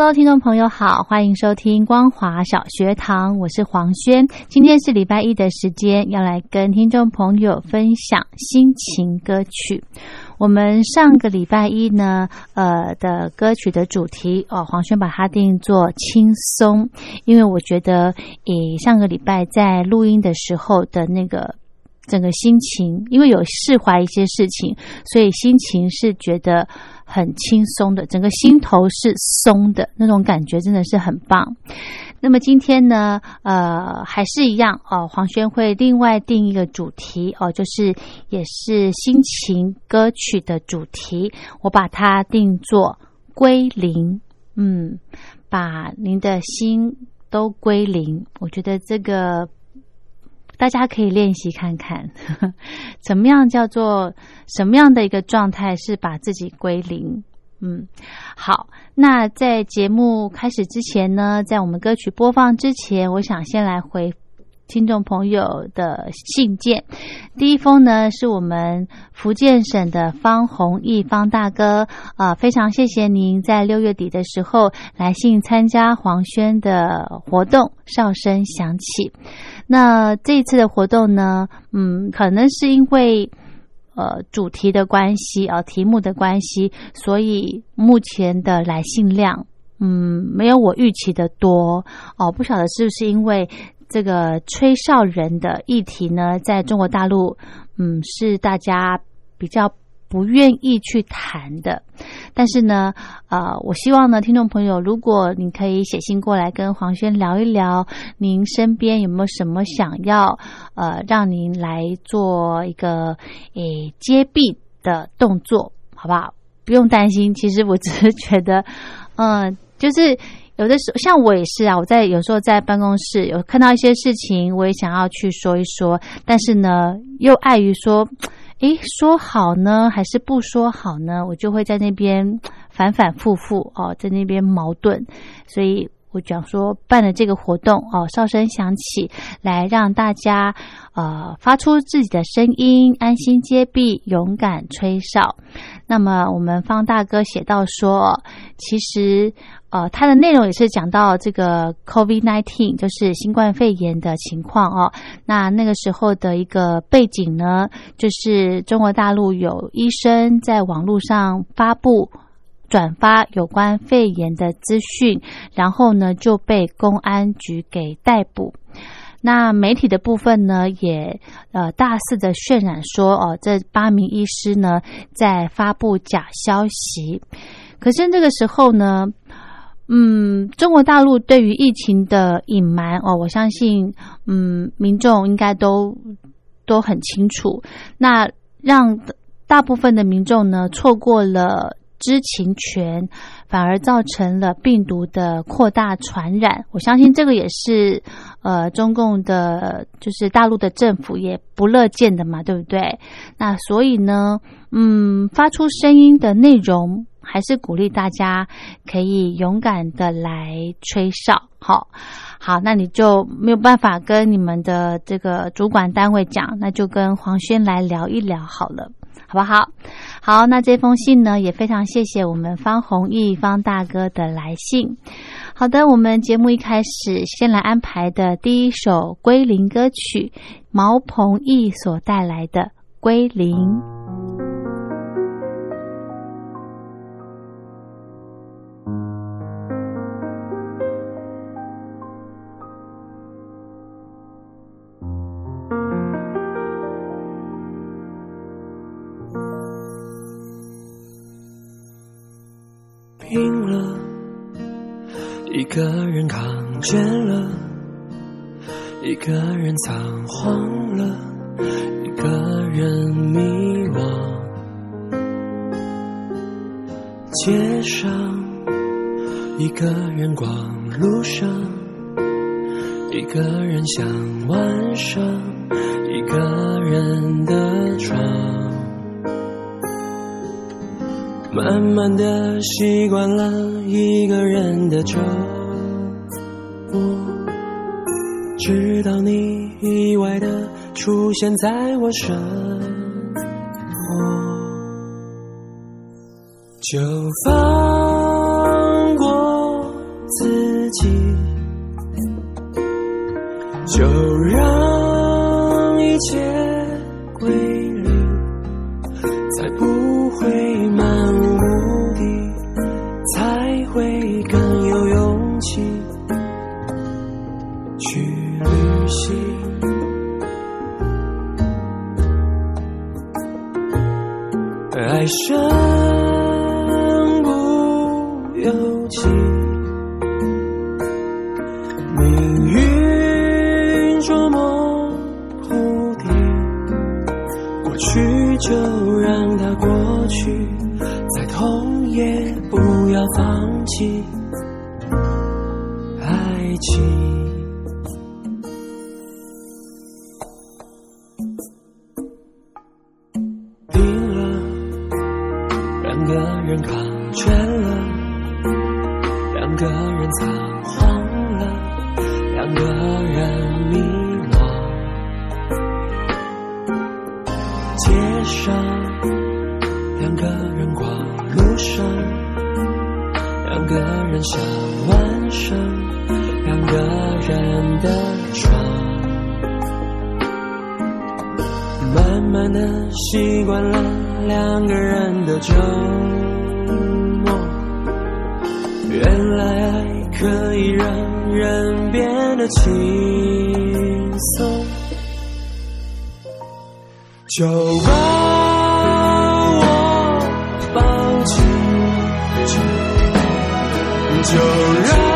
Hello，听众朋友好，欢迎收听光华小学堂，我是黄轩。今天是礼拜一的时间，要来跟听众朋友分享心情歌曲。我们上个礼拜一呢，呃的歌曲的主题哦，黄轩把它定做轻松，因为我觉得，以上个礼拜在录音的时候的那个整个心情，因为有释怀一些事情，所以心情是觉得。很轻松的，整个心头是松的那种感觉，真的是很棒。那么今天呢，呃，还是一样哦，黄轩会另外定一个主题哦，就是也是心情歌曲的主题，我把它定做归零，嗯，把您的心都归零。我觉得这个。大家可以练习看看，怎么样叫做什么样的一个状态是把自己归零？嗯，好。那在节目开始之前呢，在我们歌曲播放之前，我想先来回听众朋友的信件。第一封呢，是我们福建省的方弘毅方大哥啊，非常谢谢您在六月底的时候来信参加黄轩的活动，哨声响起。那这一次的活动呢，嗯，可能是因为呃主题的关系啊，题目的关系，所以目前的来信量，嗯，没有我预期的多哦。不晓得是不是因为这个吹哨人的议题呢，在中国大陆，嗯，是大家比较。不愿意去谈的，但是呢，呃，我希望呢，听众朋友，如果你可以写信过来跟黄轩聊一聊，您身边有没有什么想要呃让您来做一个诶揭弊的动作，好不好？不用担心，其实我只是觉得，嗯，就是有的时候，像我也是啊，我在有时候在办公室有看到一些事情，我也想要去说一说，但是呢，又碍于说。诶，说好呢，还是不说好呢？我就会在那边反反复复哦，在那边矛盾，所以我讲说办了这个活动哦，哨声响起来，让大家呃发出自己的声音，安心接币，勇敢吹哨。那么我们方大哥写到说，其实。呃，他的内容也是讲到这个 COVID nineteen 就是新冠肺炎的情况哦。那那个时候的一个背景呢，就是中国大陆有医生在网络上发布、转发有关肺炎的资讯，然后呢就被公安局给逮捕。那媒体的部分呢，也呃大肆的渲染说，哦，这八名医师呢在发布假消息。可是这个时候呢，嗯，中国大陆对于疫情的隐瞒哦，我相信，嗯，民众应该都都很清楚。那让大部分的民众呢错过了知情权，反而造成了病毒的扩大传染。我相信这个也是呃中共的，就是大陆的政府也不乐见的嘛，对不对？那所以呢，嗯，发出声音的内容。还是鼓励大家可以勇敢的来吹哨，好，好，那你就没有办法跟你们的这个主管单位讲，那就跟黄轩来聊一聊好了，好不好？好，那这封信呢，也非常谢谢我们方弘毅方大哥的来信。好的，我们节目一开始先来安排的第一首归零歌曲，毛鹏毅所带来的《归零》。倦了，一个人仓皇了，一个人迷惘。街上，一个人逛路上，一个人想晚上，一个人的床。慢慢的习惯了一个人的周直到你意外的出现在我生活，就放过自己，就生两个人想晚上，两个人的床，慢慢的习惯了两个人的周末。原来爱可以让人变得轻松，就把。就让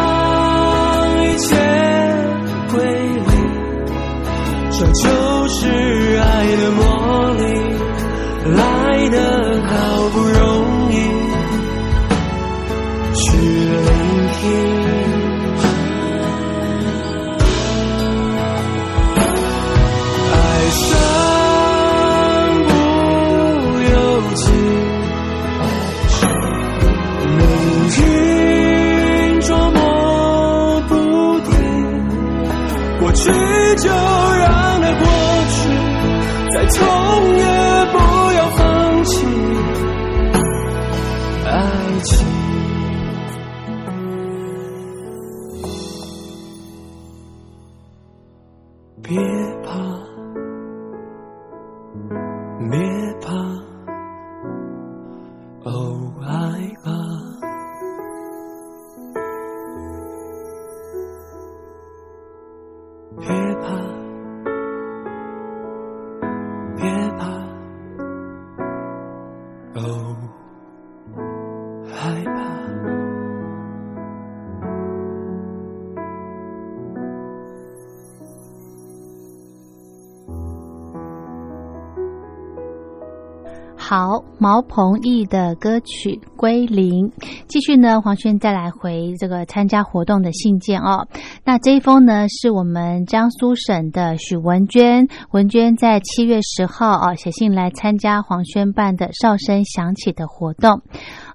好，毛鹏毅的歌曲《归零》，继续呢，黄轩再来回这个参加活动的信件哦。那这一封呢，是我们江苏省的许文娟，文娟在七月十号啊写信来参加黄轩办的哨声响起的活动。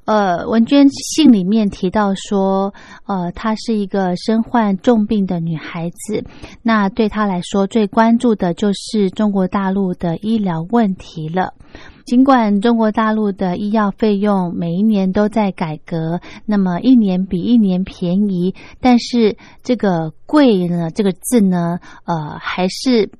呃，文娟信里面提到说，呃，她是一个身患重病的女孩子，那对她来说最关注的就是中国大陆的医疗问题了。尽管中国大陆的医药费用每一年都在改革，那么一年比一年便宜，但是这个“贵”呢，这个字呢，呃，还是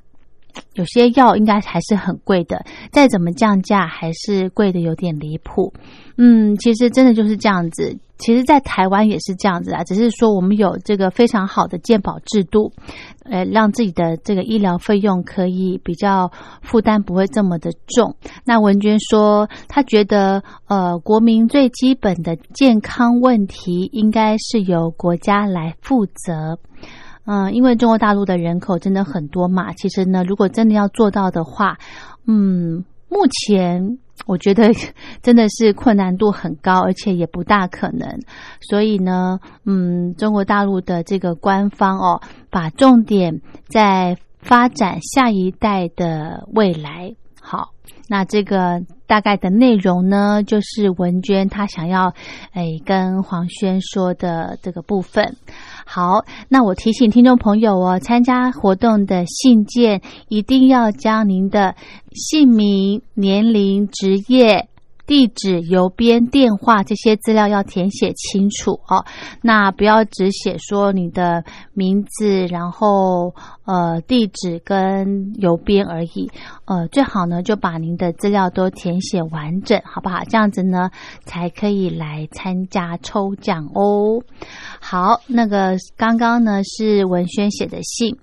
有些药应该还是很贵的，再怎么降价，还是贵的有点离谱。嗯，其实真的就是这样子。其实，在台湾也是这样子啊，只是说我们有这个非常好的健保制度，呃，让自己的这个医疗费用可以比较负担不会这么的重。那文娟说，她觉得，呃，国民最基本的健康问题应该是由国家来负责。嗯，因为中国大陆的人口真的很多嘛，其实呢，如果真的要做到的话，嗯，目前。我觉得 真的是困难度很高，而且也不大可能。所以呢，嗯，中国大陆的这个官方哦，把重点在发展下一代的未来。好，那这个大概的内容呢，就是文娟她想要诶跟黄轩说的这个部分。好，那我提醒听众朋友哦，参加活动的信件一定要将您的姓名、年龄、职业。地址、邮编、电话这些资料要填写清楚哦。那不要只写说你的名字，然后呃地址跟邮编而已。呃，最好呢就把您的资料都填写完整，好不好？这样子呢才可以来参加抽奖哦。好，那个刚刚呢是文轩写的信。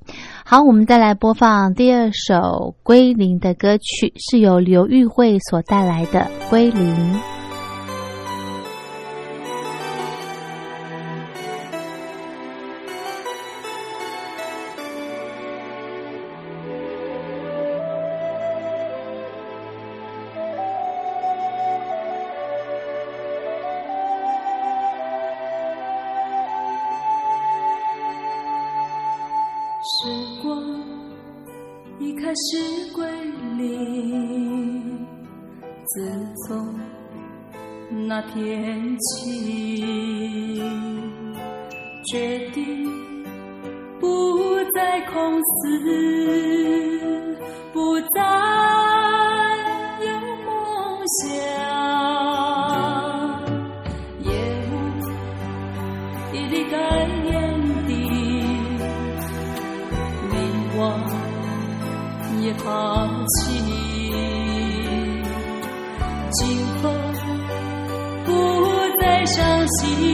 好，我们再来播放第二首《归零》的歌曲，是由刘玉慧所带来的《归零》。自从那天起，决定不再空思，不再有梦想，也已离开原地，灵光也抛弃。see.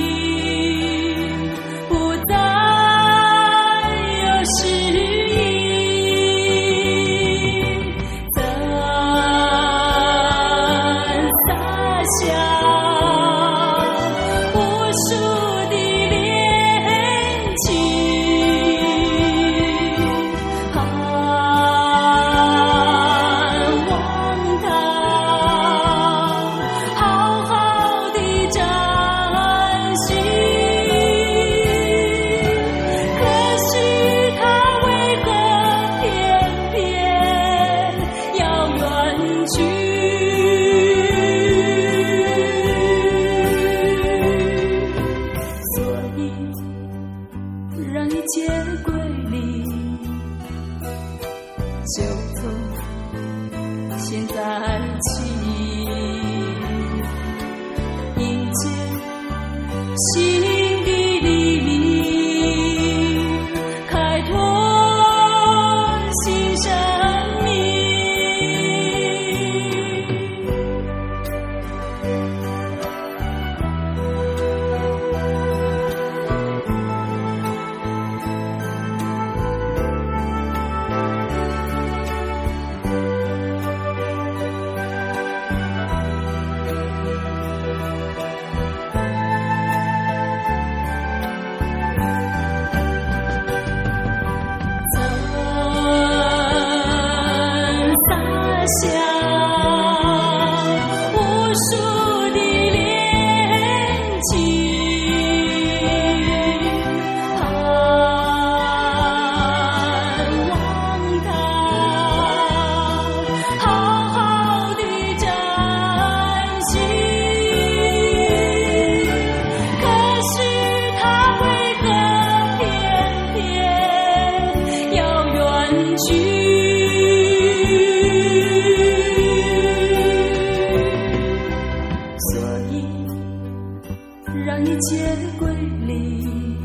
让一切归零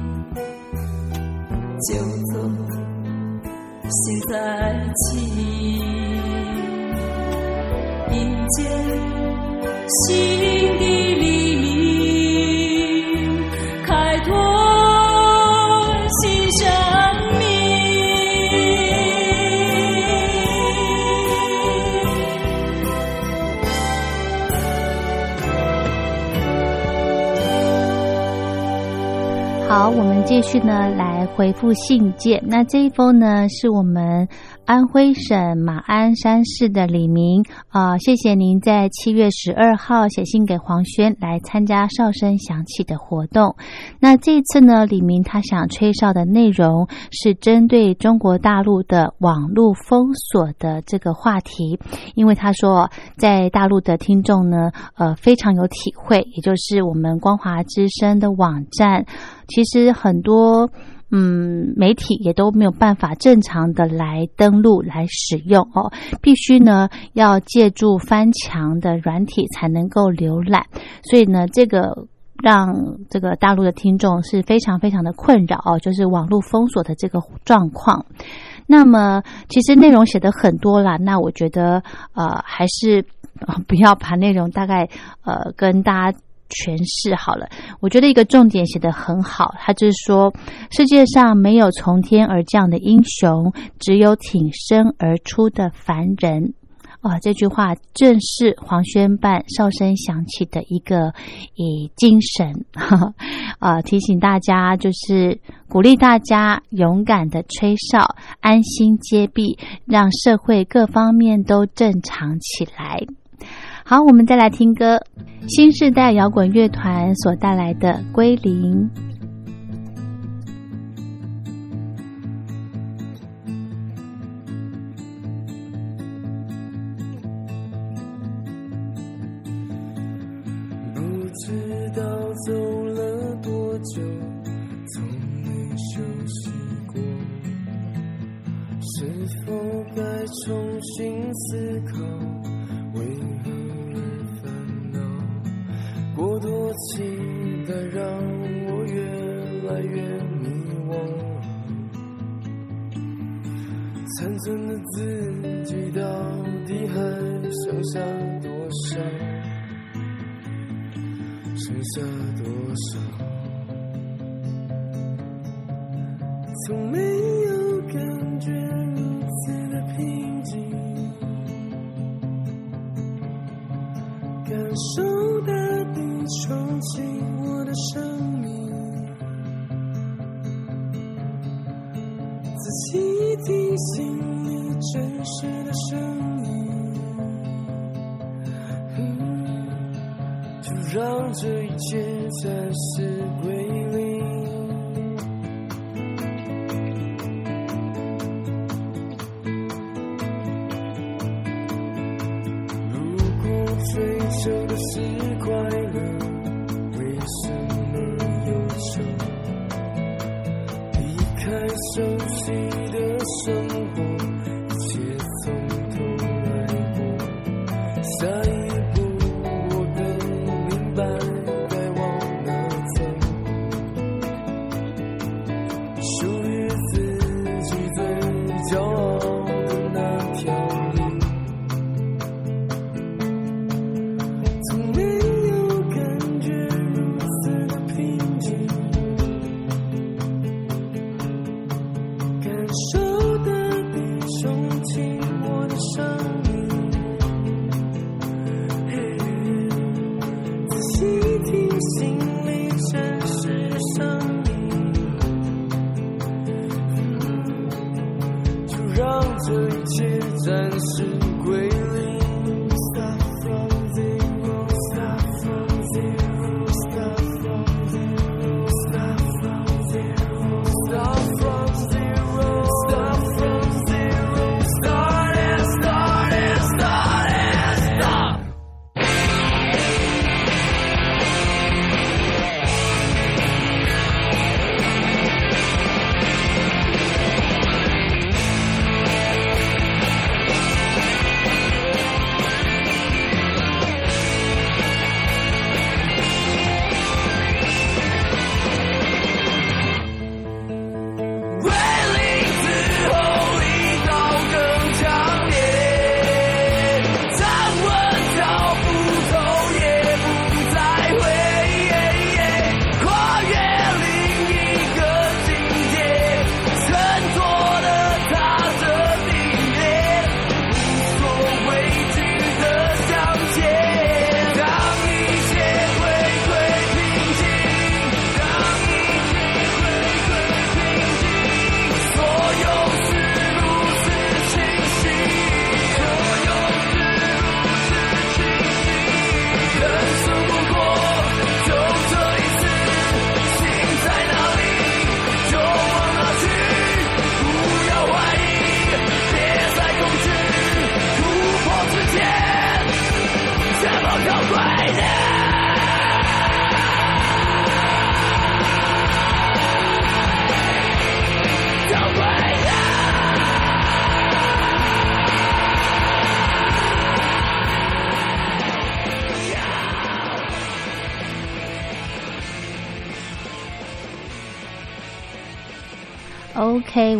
就从现在起迎接新我们继续呢来回复信件。那这一封呢是我们安徽省马鞍山市的李明啊、谢谢您在七月十二号写信给黄轩来参加哨声响起的活动。那这次呢，李明他想吹哨的内容是针对中国大陆的网络封锁的这个话题，因为他说在大陆的听众呢，呃非常有体会，也就是我们光华之声的网站。其实很多嗯媒体也都没有办法正常的来登录来使用哦，必须呢要借助翻墙的软体才能够浏览，所以呢这个。让这个大陆的听众是非常非常的困扰哦，就是网络封锁的这个状况。那么其实内容写的很多啦，那我觉得呃还是不要把内容大概呃跟大家诠释好了。我觉得一个重点写得很好，他就是说世界上没有从天而降的英雄，只有挺身而出的凡人。啊，这句话正是黄轩办哨声响起的一个以精神，啊，提醒大家就是鼓励大家勇敢的吹哨，安心接币，让社会各方面都正常起来。好，我们再来听歌，新时代摇滚乐团所带来的《归零》。从没有感觉如此的平静，感受大地冲击我的生命，仔细听心里真实的声音。就让这一切暂时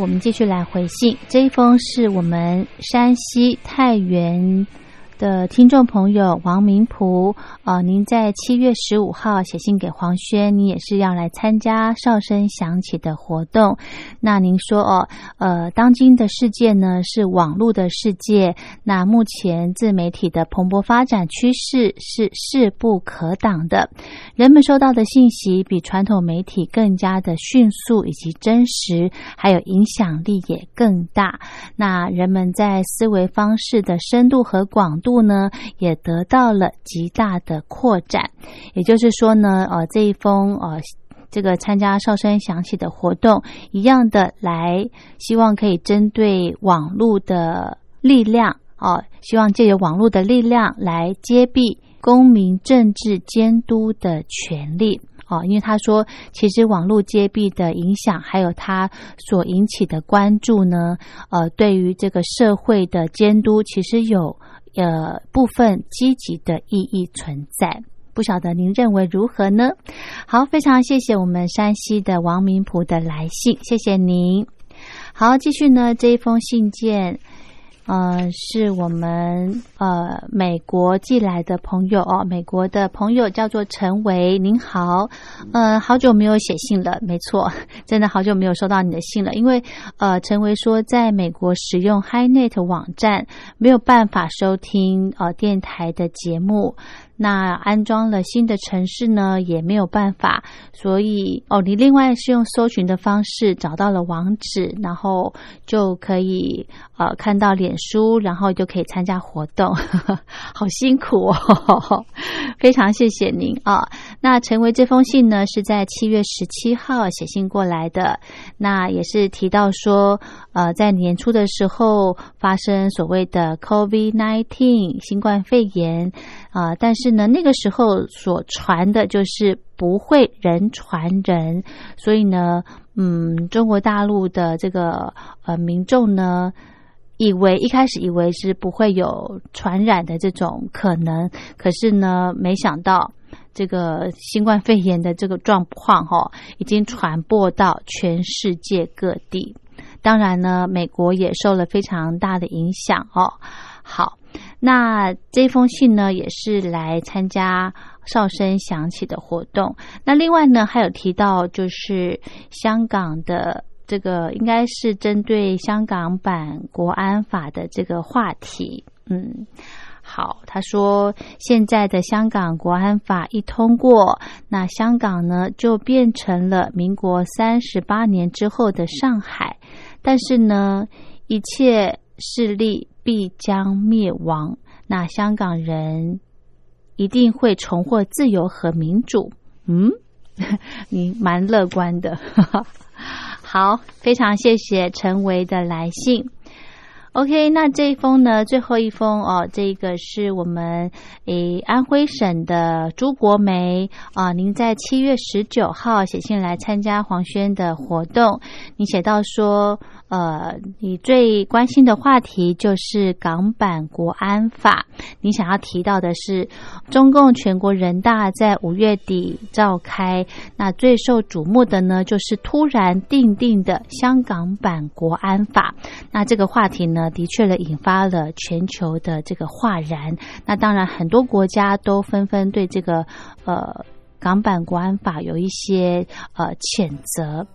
我们继续来回信。这一封是我们山西太原。的听众朋友王明璞，呃，您在七月十五号写信给黄轩，你也是要来参加哨声响起的活动。那您说哦，呃，当今的世界呢是网络的世界，那目前自媒体的蓬勃发展趋势是势不可挡的，人们收到的信息比传统媒体更加的迅速以及真实，还有影响力也更大。那人们在思维方式的深度和广度呢，也得到了极大的扩展。也就是说呢，呃，这一封呃，这个参加哨声响起的活动，一样的来，希望可以针对网络的力量哦，希望借由网络的力量来揭蔽公民政治监督的权利。哦，因为他说，其实网络揭蔽的影响，还有它所引起的关注呢，呃，对于这个社会的监督，其实有。呃，部分积极的意义存在，不晓得您认为如何呢？好，非常谢谢我们山西的王明普的来信，谢谢您。好，继续呢这一封信件。呃，是我们呃美国寄来的朋友哦，美国的朋友叫做陈维，您好，嗯，好久没有写信了，没错，真的好久没有收到你的信了，因为呃，陈维说在美国使用 HiNet 网站没有办法收听呃电台的节目。那安装了新的城市呢，也没有办法，所以哦，你另外是用搜寻的方式找到了网址，然后就可以呃看到脸书，然后就可以参加活动，好辛苦哦，非常谢谢您啊。那成为这封信呢，是在七月十七号写信过来的，那也是提到说，呃，在年初的时候发生所谓的 COVID-19 新冠肺炎。啊，但是呢，那个时候所传的就是不会人传人，所以呢，嗯，中国大陆的这个呃民众呢，以为一开始以为是不会有传染的这种可能，可是呢，没想到这个新冠肺炎的这个状况哈，已经传播到全世界各地，当然呢，美国也受了非常大的影响哦。好。那这封信呢，也是来参加哨声响起的活动。那另外呢，还有提到就是香港的这个，应该是针对香港版国安法的这个话题。嗯，好，他说现在的香港国安法一通过，那香港呢就变成了民国三十八年之后的上海，但是呢，一切势力。必将灭亡，那香港人一定会重获自由和民主。嗯，你蛮乐观的。好，非常谢谢陈维的来信。OK，那这一封呢？最后一封哦，这个是我们诶安徽省的朱国梅啊。您在七月十九号写信来参加黄轩的活动，你写到说。呃，你最关心的话题就是港版国安法。你想要提到的是，中共全国人大在五月底召开，那最受瞩目的呢，就是突然定定的香港版国安法。那这个话题呢，的确了引发了全球的这个哗然。那当然，很多国家都纷纷对这个呃。港版国安法有一些呃谴责，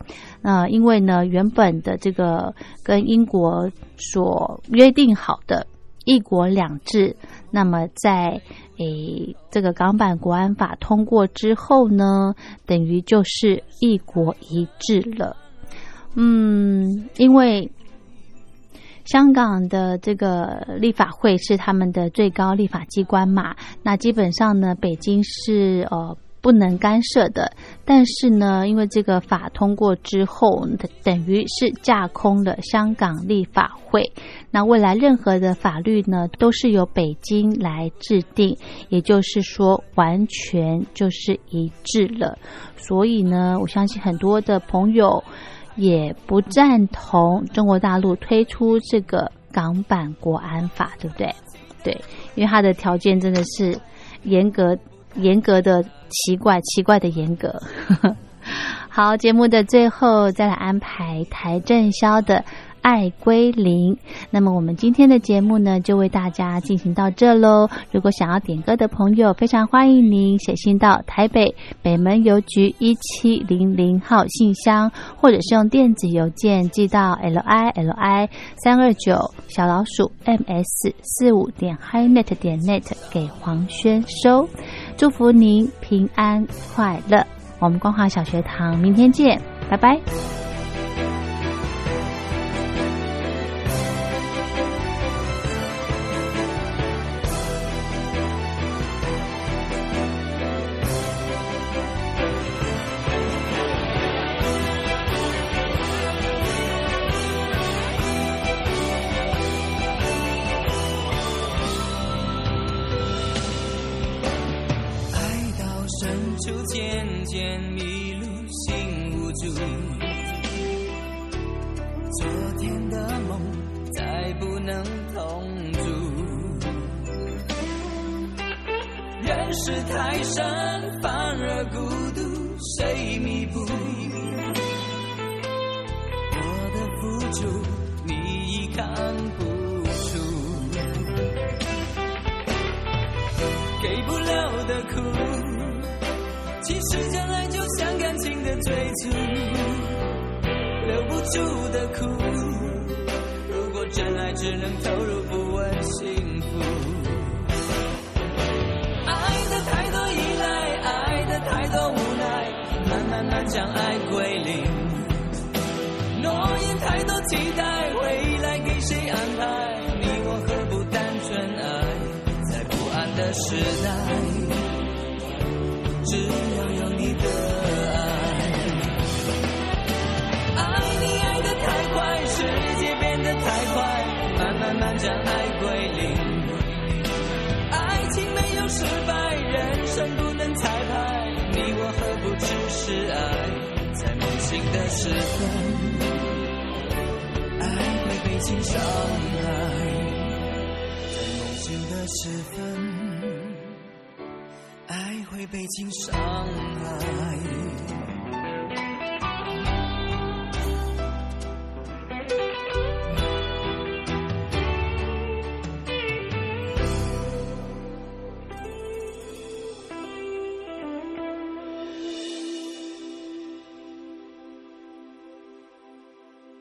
那因为呢，原本的这个跟英国所约定好的一国两制，那么在诶这个港版国安法通过之后呢，等于就是一国一制了。嗯，因为香港的这个立法会是他们的最高立法机关嘛，那基本上呢，北京是呃。不能干涉的，但是呢，因为这个法通过之后，等于是架空了香港立法会。那未来任何的法律呢，都是由北京来制定，也就是说，完全就是一致了。所以呢，我相信很多的朋友也不赞同中国大陆推出这个港版国安法，对不对？对，因为它的条件真的是严格。严格的奇怪，奇怪的严格。好，节目的最后再来安排台正宵的《爱归零》。那么我们今天的节目呢，就为大家进行到这喽。如果想要点歌的朋友，非常欢迎您写信到台北北门邮局一七零零号信箱，或者是用电子邮件寄到 l i l i 三二九小老鼠 m s 四五点 hi net 点 net 给黄轩收。祝福您平安快乐。我们光华小学堂明天见拜拜。深处渐渐迷路，心无助。昨天的梦再不能同住，人世太深，反而孤独，谁弥补？我的付出，你已看不出。给不了的苦。其实，真爱就像感情的追逐，留不住的苦。如果真爱只能投入，不问幸福。爱的太多依赖，爱的太多无奈，慢慢慢将爱归零。诺言太多期待，未来给谁安排？你我何不单纯爱？在不安的时代，只有。失败人生不能彩排你我何不只是爱？在梦醒的时分爱会被情伤害在梦醒的时分爱会被情伤害